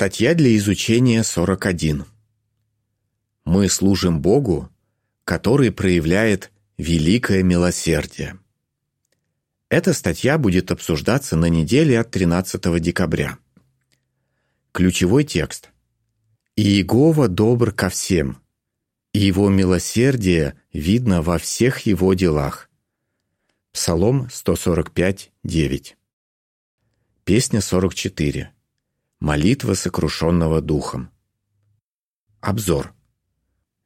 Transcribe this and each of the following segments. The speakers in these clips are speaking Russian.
Статья для изучения 41. Мы служим Богу, который проявляет великое милосердие. Эта статья будет обсуждаться на неделе от 13 декабря. Ключевой текст. «И Иегова добр ко всем, и его милосердие видно во всех его делах». Псалом 145, 9. Песня 44. Молитва сокрушенного духом. Обзор.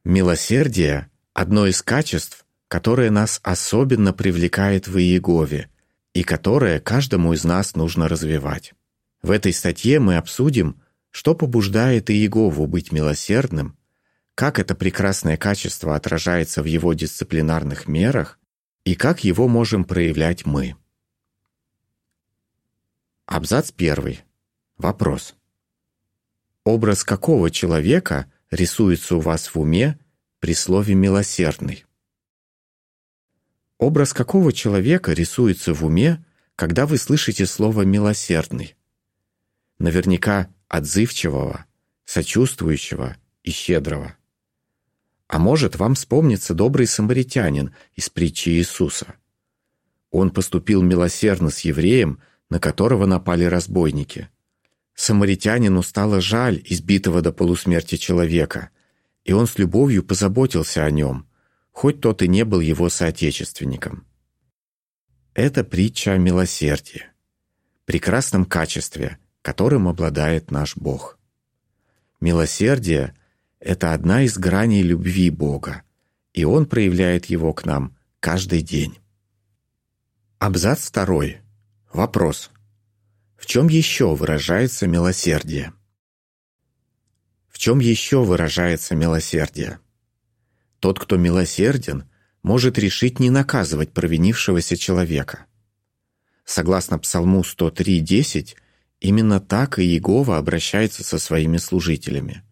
Милосердие – одно из качеств, которое нас особенно привлекает в Иегове и которое каждому из нас нужно развивать. В этой статье мы обсудим, что побуждает Иегову быть милосердным, как это прекрасное качество отражается в его дисциплинарных мерах и как его можем проявлять мы. Абзац первый. Вопрос. Образ какого человека рисуется у вас в уме при слове «милосердный»? Образ какого человека рисуется в уме, когда вы слышите слово «милосердный»? Наверняка отзывчивого, сочувствующего и щедрого. А может, вам вспомнится добрый самаритянин из притчи Иисуса. Он поступил милосердно с евреем, на которого напали разбойники – Самаритянину стало жаль избитого до полусмерти человека, и он с любовью позаботился о нем, хоть тот и не был его соотечественником. Это притча о милосердии, прекрасном качестве, которым обладает наш Бог. Милосердие — это одна из граней любви Бога, и Он проявляет его к нам каждый день. Абзац второй. Вопрос. В чем еще выражается милосердие? В чем еще выражается милосердие? Тот, кто милосерден, может решить не наказывать провинившегося человека. Согласно Псалму 103.10, именно так и Иегова обращается со своими служителями.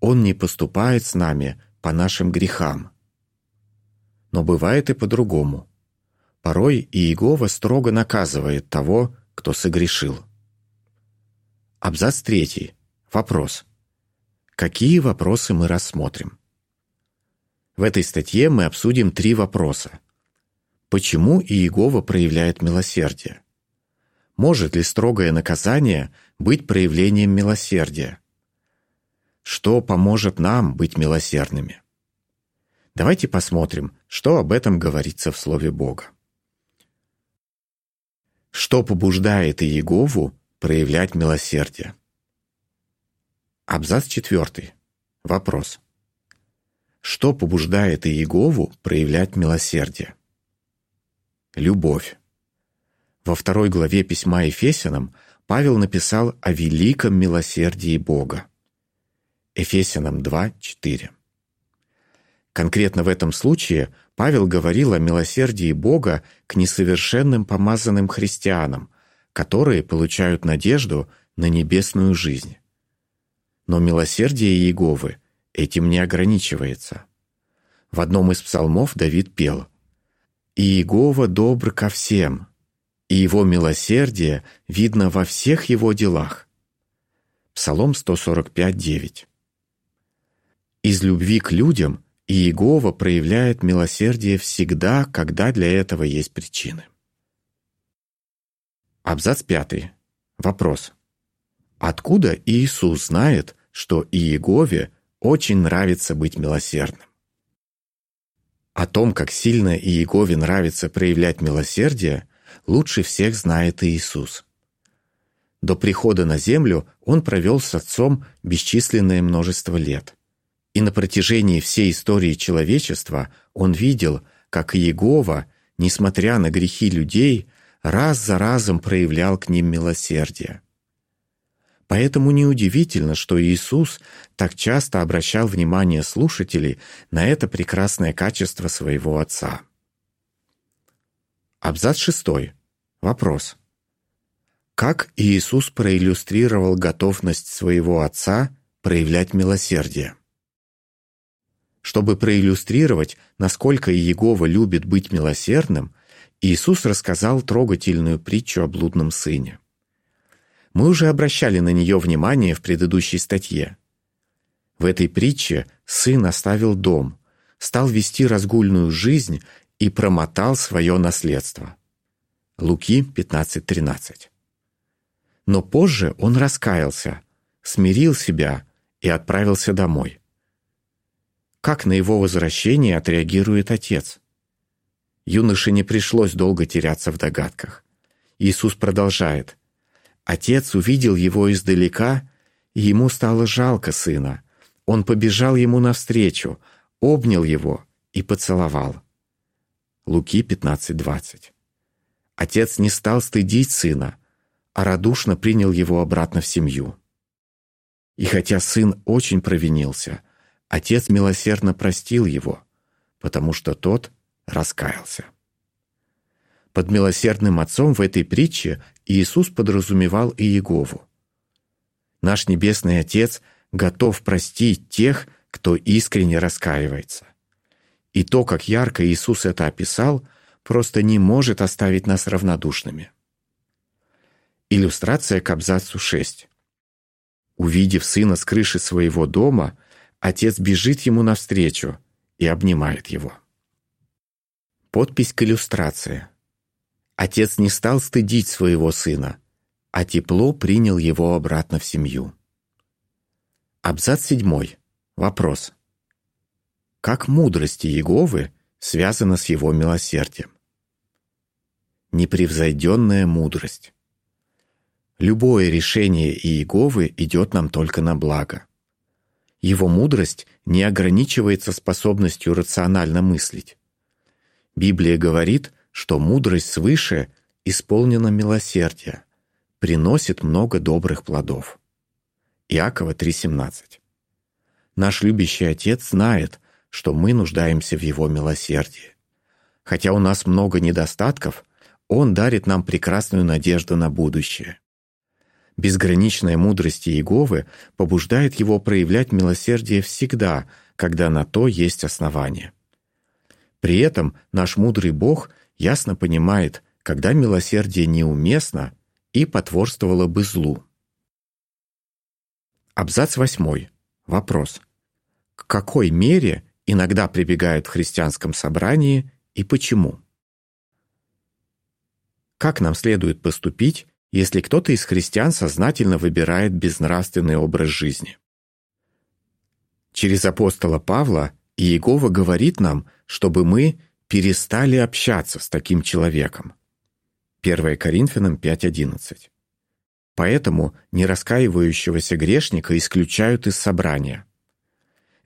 Он не поступает с нами по нашим грехам. Но бывает и по-другому. Порой Иегова строго наказывает того, кто согрешил. Абзац третий. Вопрос. Какие вопросы мы рассмотрим? В этой статье мы обсудим три вопроса. Почему Иегова проявляет милосердие? Может ли строгое наказание быть проявлением милосердия? Что поможет нам быть милосердными? Давайте посмотрим, что об этом говорится в Слове Бога. Что побуждает Иегову проявлять милосердие? Абзац четвертый. Вопрос. Что побуждает Иегову проявлять милосердие? Любовь. Во второй главе письма Ефесянам Павел написал о великом милосердии Бога. Ефесянам 2:4. Конкретно в этом случае Павел говорил о милосердии Бога к несовершенным помазанным христианам, которые получают надежду на небесную жизнь. Но милосердие Иеговы этим не ограничивается. В одном из псалмов Давид пел «И Иегова добр ко всем, и его милосердие видно во всех его делах». Псалом 145, 9. Из любви к людям и Иегова проявляет милосердие всегда, когда для этого есть причины. Абзац пятый. Вопрос. Откуда Иисус знает, что Иегове очень нравится быть милосердным? О том, как сильно Иегове нравится проявлять милосердие, лучше всех знает Иисус. До прихода на землю он провел с Отцом бесчисленное множество лет – и на протяжении всей истории человечества он видел, как Иегова, несмотря на грехи людей, раз за разом проявлял к ним милосердие. Поэтому неудивительно, что Иисус так часто обращал внимание слушателей на это прекрасное качество своего Отца. Абзац шестой. Вопрос. Как Иисус проиллюстрировал готовность своего Отца проявлять милосердие? Чтобы проиллюстрировать, насколько Иегова любит быть милосердным, Иисус рассказал трогательную притчу о блудном сыне. Мы уже обращали на нее внимание в предыдущей статье. В этой притче сын оставил дом, стал вести разгульную жизнь и промотал свое наследство. Луки 15.13. Но позже он раскаялся, смирил себя и отправился домой. Как на его возвращение отреагирует отец? Юноше не пришлось долго теряться в догадках. Иисус продолжает. Отец увидел его издалека, и ему стало жалко сына. Он побежал ему навстречу, обнял его и поцеловал. Луки 15.20. Отец не стал стыдить сына, а радушно принял его обратно в семью. И хотя сын очень провинился, отец милосердно простил его, потому что тот раскаялся. Под милосердным отцом в этой притче Иисус подразумевал и Иегову. Наш Небесный Отец готов простить тех, кто искренне раскаивается. И то, как ярко Иисус это описал, просто не может оставить нас равнодушными. Иллюстрация к абзацу 6. Увидев сына с крыши своего дома, отец бежит ему навстречу и обнимает его. Подпись к иллюстрации. Отец не стал стыдить своего сына, а тепло принял его обратно в семью. Абзац седьмой. Вопрос. Как мудрость Иеговы связана с его милосердием? Непревзойденная мудрость. Любое решение Иеговы идет нам только на благо. Его мудрость не ограничивается способностью рационально мыслить. Библия говорит, что мудрость свыше исполнена милосердия, приносит много добрых плодов. Иакова 3,17. Наш любящий Отец знает, что мы нуждаемся в Его милосердии. Хотя у нас много недостатков, Он дарит нам прекрасную надежду на будущее. Безграничная мудрость Иеговы побуждает его проявлять милосердие всегда, когда на то есть основания. При этом наш мудрый Бог ясно понимает, когда милосердие неуместно и потворствовало бы злу. Абзац восьмой. Вопрос. К какой мере иногда прибегают в христианском собрании и почему? Как нам следует поступить, если кто-то из христиан сознательно выбирает безнравственный образ жизни. Через апостола Павла Иегова говорит нам, чтобы мы перестали общаться с таким человеком. 1 Коринфянам 5.11. Поэтому нераскаивающегося грешника исключают из собрания.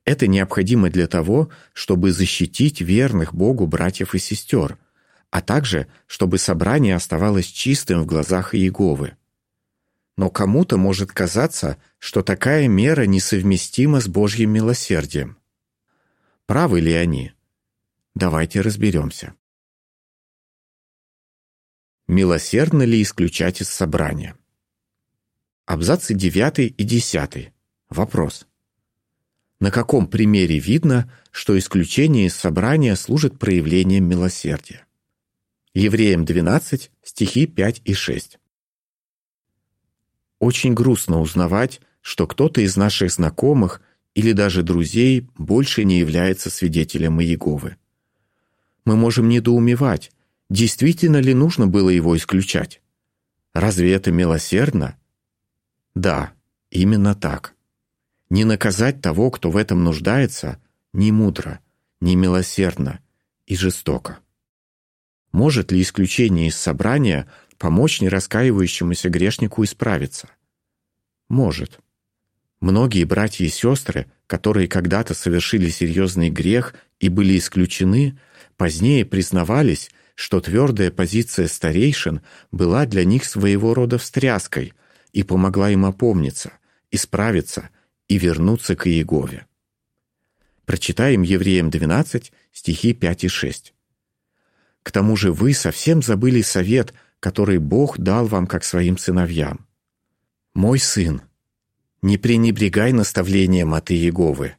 Это необходимо для того, чтобы защитить верных Богу братьев и сестер – а также, чтобы собрание оставалось чистым в глазах Иеговы. Но кому-то может казаться, что такая мера несовместима с Божьим милосердием. Правы ли они? Давайте разберемся. Милосердно ли исключать из собрания? Абзацы 9 и 10. Вопрос. На каком примере видно, что исключение из собрания служит проявлением милосердия? Евреям 12, стихи 5 и 6. Очень грустно узнавать, что кто-то из наших знакомых или даже друзей больше не является свидетелем Иеговы. Мы можем недоумевать, действительно ли нужно было его исключать. Разве это милосердно? Да, именно так. Не наказать того, кто в этом нуждается, не мудро, не милосердно и жестоко. Может ли исключение из собрания помочь нераскаивающемуся грешнику исправиться? Может. Многие братья и сестры, которые когда-то совершили серьезный грех и были исключены, позднее признавались, что твердая позиция старейшин была для них своего рода встряской и помогла им опомниться, исправиться и вернуться к Иегове. Прочитаем Евреям 12, стихи 5 и 6. К тому же вы совсем забыли совет, который Бог дал вам как своим сыновьям. Мой сын, не пренебрегай наставлением от Иеговы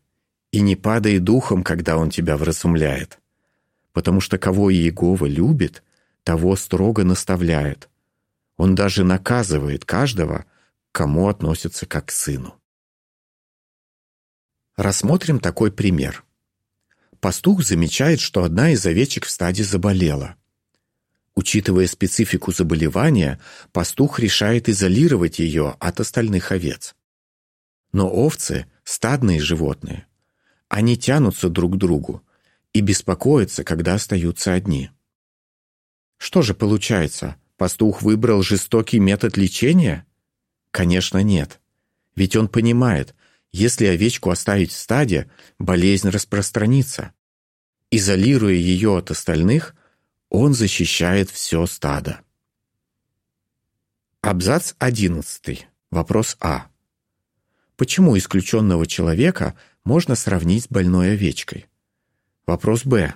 и не падай духом, когда он тебя вразумляет. Потому что кого Иегова любит, того строго наставляет. Он даже наказывает каждого, кому относится как к сыну. Рассмотрим такой пример. Пастух замечает, что одна из овечек в стаде заболела. Учитывая специфику заболевания, пастух решает изолировать ее от остальных овец. Но овцы – стадные животные. Они тянутся друг к другу и беспокоятся, когда остаются одни. Что же получается, пастух выбрал жестокий метод лечения? Конечно, нет. Ведь он понимает, если овечку оставить в стаде, болезнь распространится. Изолируя ее от остальных, он защищает все стадо. Абзац 11. Вопрос А. Почему исключенного человека можно сравнить с больной овечкой? Вопрос Б.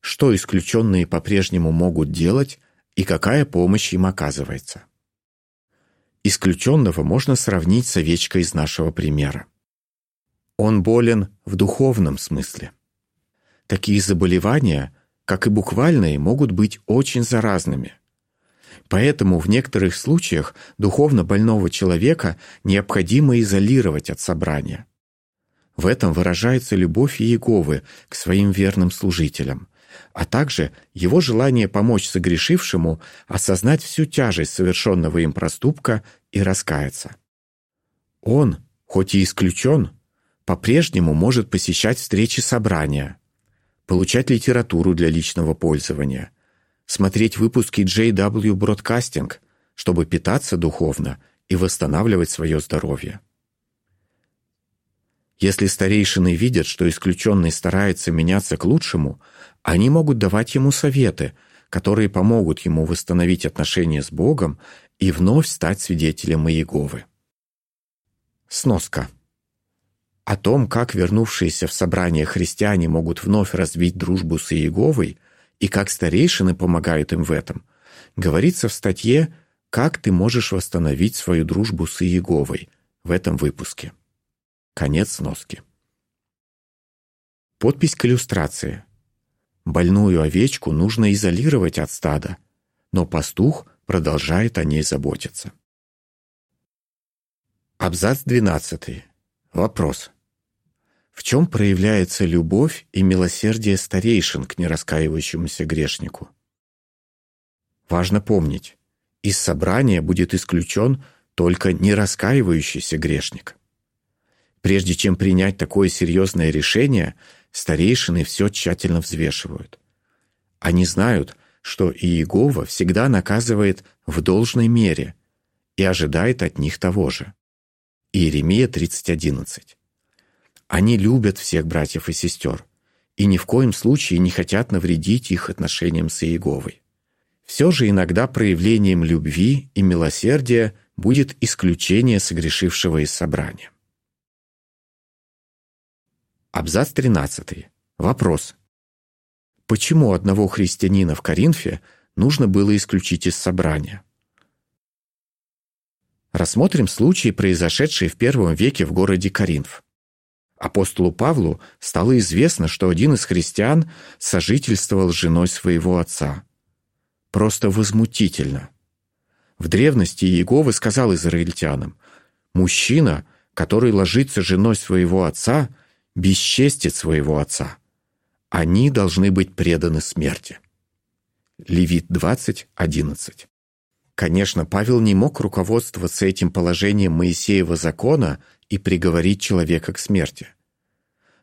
Что исключенные по-прежнему могут делать и какая помощь им оказывается? Исключенного можно сравнить с овечкой из нашего примера. Он болен в духовном смысле. Такие заболевания, как и буквальные, могут быть очень заразными. Поэтому в некоторых случаях духовно больного человека необходимо изолировать от собрания. В этом выражается любовь Иеговы к своим верным служителям, а также его желание помочь согрешившему осознать всю тяжесть совершенного им проступка и раскаяться. Он, хоть и исключен, по-прежнему может посещать встречи собрания, получать литературу для личного пользования, смотреть выпуски JW Broadcasting, чтобы питаться духовно и восстанавливать свое здоровье. Если старейшины видят, что исключенный старается меняться к лучшему, они могут давать ему советы, которые помогут ему восстановить отношения с Богом и вновь стать свидетелем Иеговы. Сноска. О том, как вернувшиеся в собрание христиане могут вновь развить дружбу с Иеговой и как старейшины помогают им в этом, говорится в статье «Как ты можешь восстановить свою дружбу с Иеговой» в этом выпуске. Конец сноски. Подпись к иллюстрации. Больную овечку нужно изолировать от стада, но пастух продолжает о ней заботиться. Абзац 12. Вопрос. В чем проявляется любовь и милосердие старейшин к нераскаивающемуся грешнику? Важно помнить, из собрания будет исключен только нераскаивающийся грешник. Прежде чем принять такое серьезное решение, старейшины все тщательно взвешивают. Они знают, что Иегова всегда наказывает в должной мере и ожидает от них того же. Иеремия 30.11 они любят всех братьев и сестер и ни в коем случае не хотят навредить их отношениям с Иеговой. Все же иногда проявлением любви и милосердия будет исключение согрешившего из собрания. Абзац 13. Вопрос. Почему одного христианина в Коринфе нужно было исключить из собрания? Рассмотрим случай, произошедший в первом веке в городе Коринф. Апостолу Павлу стало известно, что один из христиан сожительствовал с женой своего отца. Просто возмутительно. В древности Иеговы сказал израильтянам, «Мужчина, который ложится женой своего отца, бесчестит своего отца. Они должны быть преданы смерти». Левит 20.11 Конечно, Павел не мог руководствоваться этим положением Моисеева закона и приговорить человека к смерти.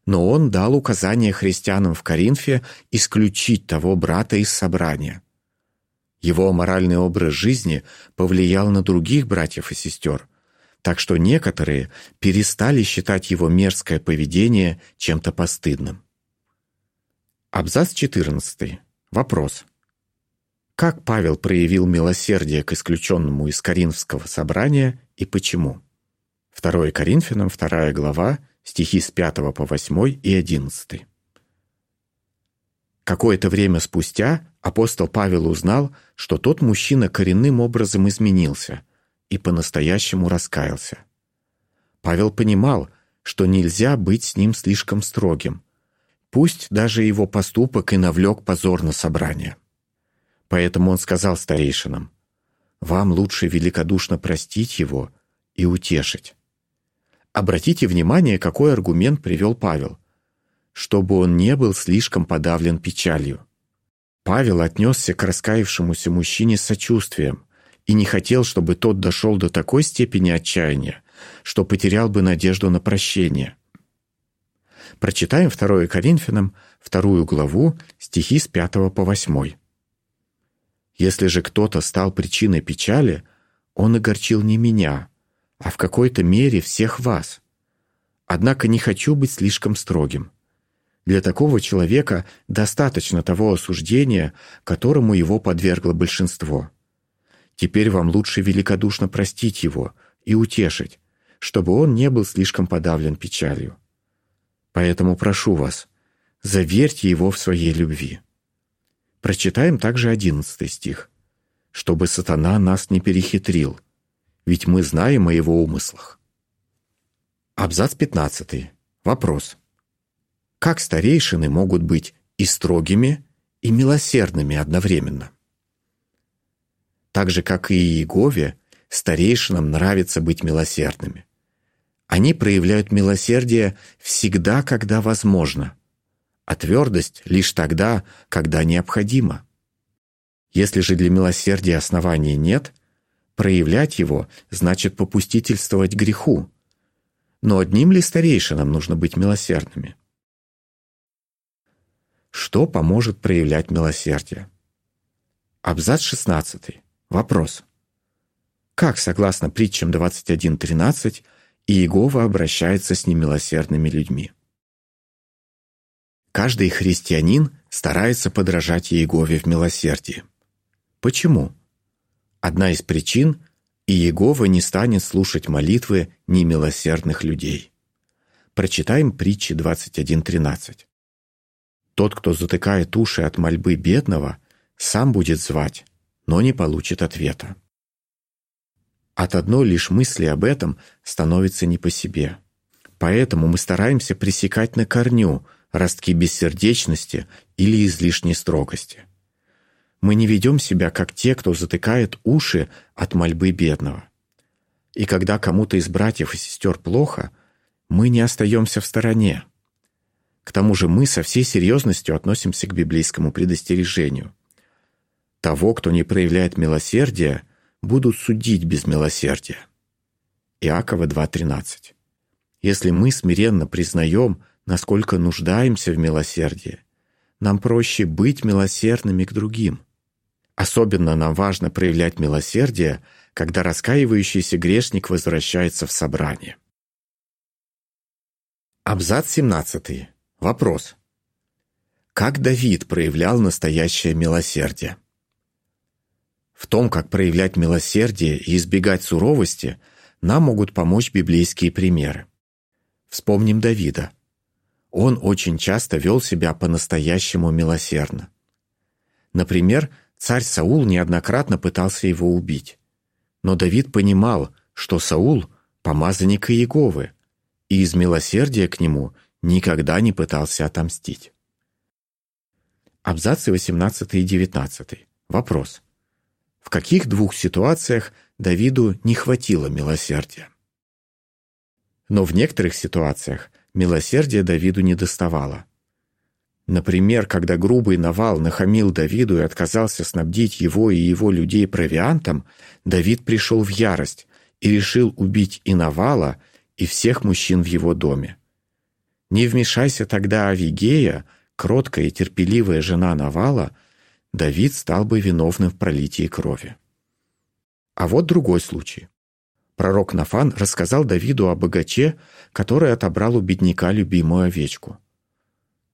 Но он дал указание христианам в Коринфе исключить того брата из собрания. Его моральный образ жизни повлиял на других братьев и сестер, так что некоторые перестали считать его мерзкое поведение чем-то постыдным. Абзац 14. Вопрос. Как Павел проявил милосердие к исключенному из Коринфского собрания и почему? 2 Коринфянам, 2 глава, стихи с 5 по 8 и 11. Какое-то время спустя апостол Павел узнал, что тот мужчина коренным образом изменился и по-настоящему раскаялся. Павел понимал, что нельзя быть с ним слишком строгим, пусть даже его поступок и навлек позор на собрание. Поэтому он сказал старейшинам, «Вам лучше великодушно простить его и утешить. Обратите внимание, какой аргумент привел Павел. Чтобы он не был слишком подавлен печалью. Павел отнесся к раскаявшемуся мужчине с сочувствием и не хотел, чтобы тот дошел до такой степени отчаяния, что потерял бы надежду на прощение. Прочитаем 2 Коринфянам, вторую главу, стихи с 5 по 8. «Если же кто-то стал причиной печали, он огорчил не меня, а в какой-то мере всех вас. Однако не хочу быть слишком строгим. Для такого человека достаточно того осуждения, которому его подвергло большинство. Теперь вам лучше великодушно простить его и утешить, чтобы он не был слишком подавлен печалью. Поэтому прошу вас, заверьте его в своей любви. Прочитаем также одиннадцатый стих. «Чтобы сатана нас не перехитрил, ведь мы знаем о его умыслах». Абзац пятнадцатый. Вопрос. Как старейшины могут быть и строгими, и милосердными одновременно? Так же, как и Иегове, старейшинам нравится быть милосердными. Они проявляют милосердие всегда, когда возможно, а твердость лишь тогда, когда необходимо. Если же для милосердия оснований нет, проявлять его значит попустительствовать греху. Но одним ли старейшинам нужно быть милосердными? Что поможет проявлять милосердие? Абзац 16. Вопрос. Как, согласно притчам 21.13, и Иегова обращается с немилосердными людьми. Каждый христианин старается подражать Иегове в милосердии. Почему? Одна из причин – Иегова не станет слушать молитвы немилосердных людей. Прочитаем притчи 21.13. Тот, кто затыкает уши от мольбы бедного, сам будет звать, но не получит ответа. От одной лишь мысли об этом становится не по себе. Поэтому мы стараемся пресекать на корню ростки бессердечности или излишней строгости. Мы не ведем себя, как те, кто затыкает уши от мольбы бедного. И когда кому-то из братьев и сестер плохо, мы не остаемся в стороне. К тому же мы со всей серьезностью относимся к библейскому предостережению. Того, кто не проявляет милосердия – будут судить без милосердия. Иакова 2.13. Если мы смиренно признаем, насколько нуждаемся в милосердии, нам проще быть милосердными к другим. Особенно нам важно проявлять милосердие, когда раскаивающийся грешник возвращается в собрание. Абзац 17. Вопрос. Как Давид проявлял настоящее милосердие? В том, как проявлять милосердие и избегать суровости, нам могут помочь библейские примеры. Вспомним Давида. Он очень часто вел себя по-настоящему милосердно. Например, царь Саул неоднократно пытался его убить. Но Давид понимал, что Саул – помазанник Иеговы, и из милосердия к нему никогда не пытался отомстить. Абзацы 18 и 19. Вопрос. В каких двух ситуациях Давиду не хватило милосердия? Но в некоторых ситуациях милосердия Давиду не доставало. Например, когда грубый Навал нахамил Давиду и отказался снабдить его и его людей провиантом, Давид пришел в ярость и решил убить и Навала, и всех мужчин в его доме. Не вмешайся тогда Авигея, кроткая и терпеливая жена Навала, Давид стал бы виновным в пролитии крови. А вот другой случай. Пророк Нафан рассказал Давиду о богаче, который отобрал у бедняка любимую овечку.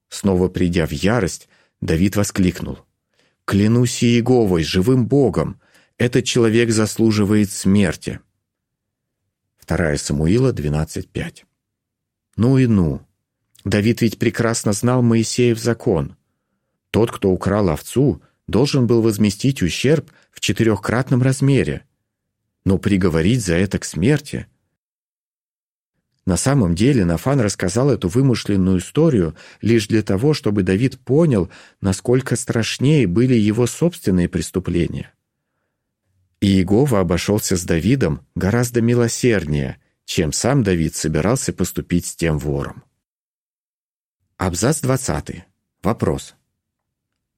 Снова придя в ярость, Давид воскликнул. «Клянусь Иеговой, живым Богом, этот человек заслуживает смерти». 2 Самуила 12.5 Ну и ну. Давид ведь прекрасно знал Моисеев закон. Тот, кто украл овцу, должен был возместить ущерб в четырехкратном размере, но приговорить за это к смерти. На самом деле Нафан рассказал эту вымышленную историю лишь для того, чтобы Давид понял, насколько страшнее были его собственные преступления. И Иегова обошелся с Давидом гораздо милосерднее, чем сам Давид собирался поступить с тем вором. Абзац 20. Вопрос.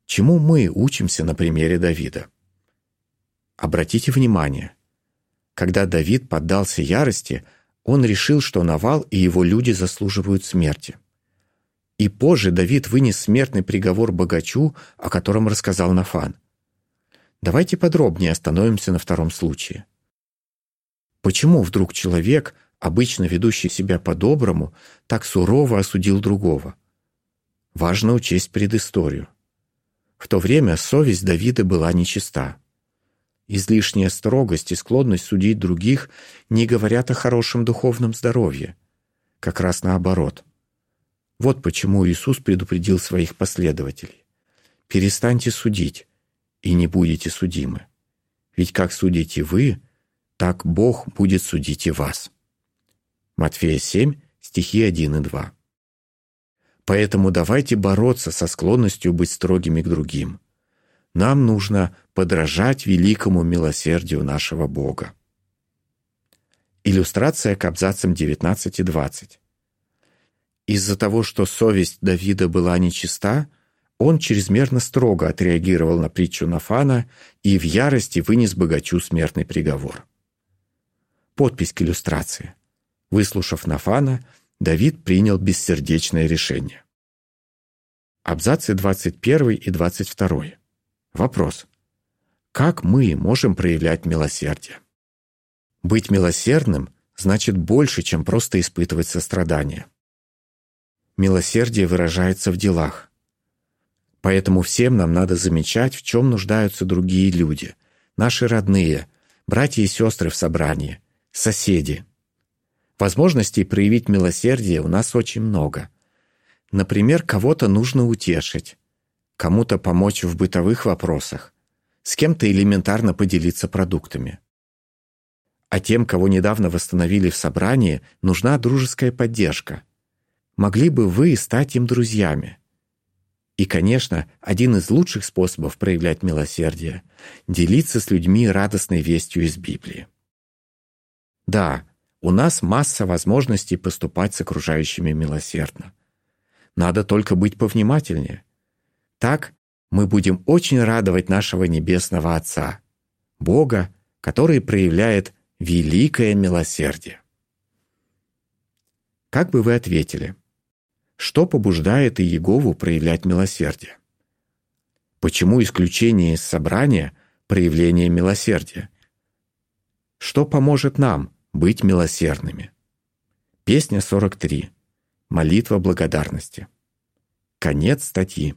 Чему мы учимся на примере Давида? Обратите внимание, когда Давид поддался ярости, он решил, что Навал и его люди заслуживают смерти. И позже Давид вынес смертный приговор богачу, о котором рассказал Нафан. Давайте подробнее остановимся на втором случае. Почему вдруг человек, обычно ведущий себя по-доброму, так сурово осудил другого? Важно учесть предысторию. В то время совесть Давида была нечиста. Излишняя строгость и склонность судить других не говорят о хорошем духовном здоровье. Как раз наоборот. Вот почему Иисус предупредил своих последователей. «Перестаньте судить, и не будете судимы. Ведь как судите вы, так Бог будет судить и вас». Матфея 7, стихи 1 и 2. Поэтому давайте бороться со склонностью быть строгими к другим. Нам нужно подражать великому милосердию нашего Бога. Иллюстрация к абзацам 19 и 20. Из-за того, что совесть Давида была нечиста, он чрезмерно строго отреагировал на притчу Нафана и в ярости вынес богачу смертный приговор. Подпись к иллюстрации. Выслушав Нафана, Давид принял бессердечное решение. Абзацы 21 и 22. Вопрос. Как мы можем проявлять милосердие? Быть милосердным значит больше, чем просто испытывать сострадание. Милосердие выражается в делах. Поэтому всем нам надо замечать, в чем нуждаются другие люди, наши родные, братья и сестры в собрании, соседи. Возможностей проявить милосердие у нас очень много. Например, кого-то нужно утешить, кому-то помочь в бытовых вопросах, с кем-то элементарно поделиться продуктами. А тем, кого недавно восстановили в собрании, нужна дружеская поддержка. Могли бы вы стать им друзьями? И, конечно, один из лучших способов проявлять милосердие – делиться с людьми радостной вестью из Библии. Да, у нас масса возможностей поступать с окружающими милосердно. Надо только быть повнимательнее – так мы будем очень радовать нашего Небесного Отца, Бога, который проявляет великое милосердие. Как бы вы ответили? Что побуждает Иегову проявлять милосердие? Почему исключение из собрания – проявление милосердия? Что поможет нам быть милосердными? Песня 43. Молитва благодарности. Конец статьи.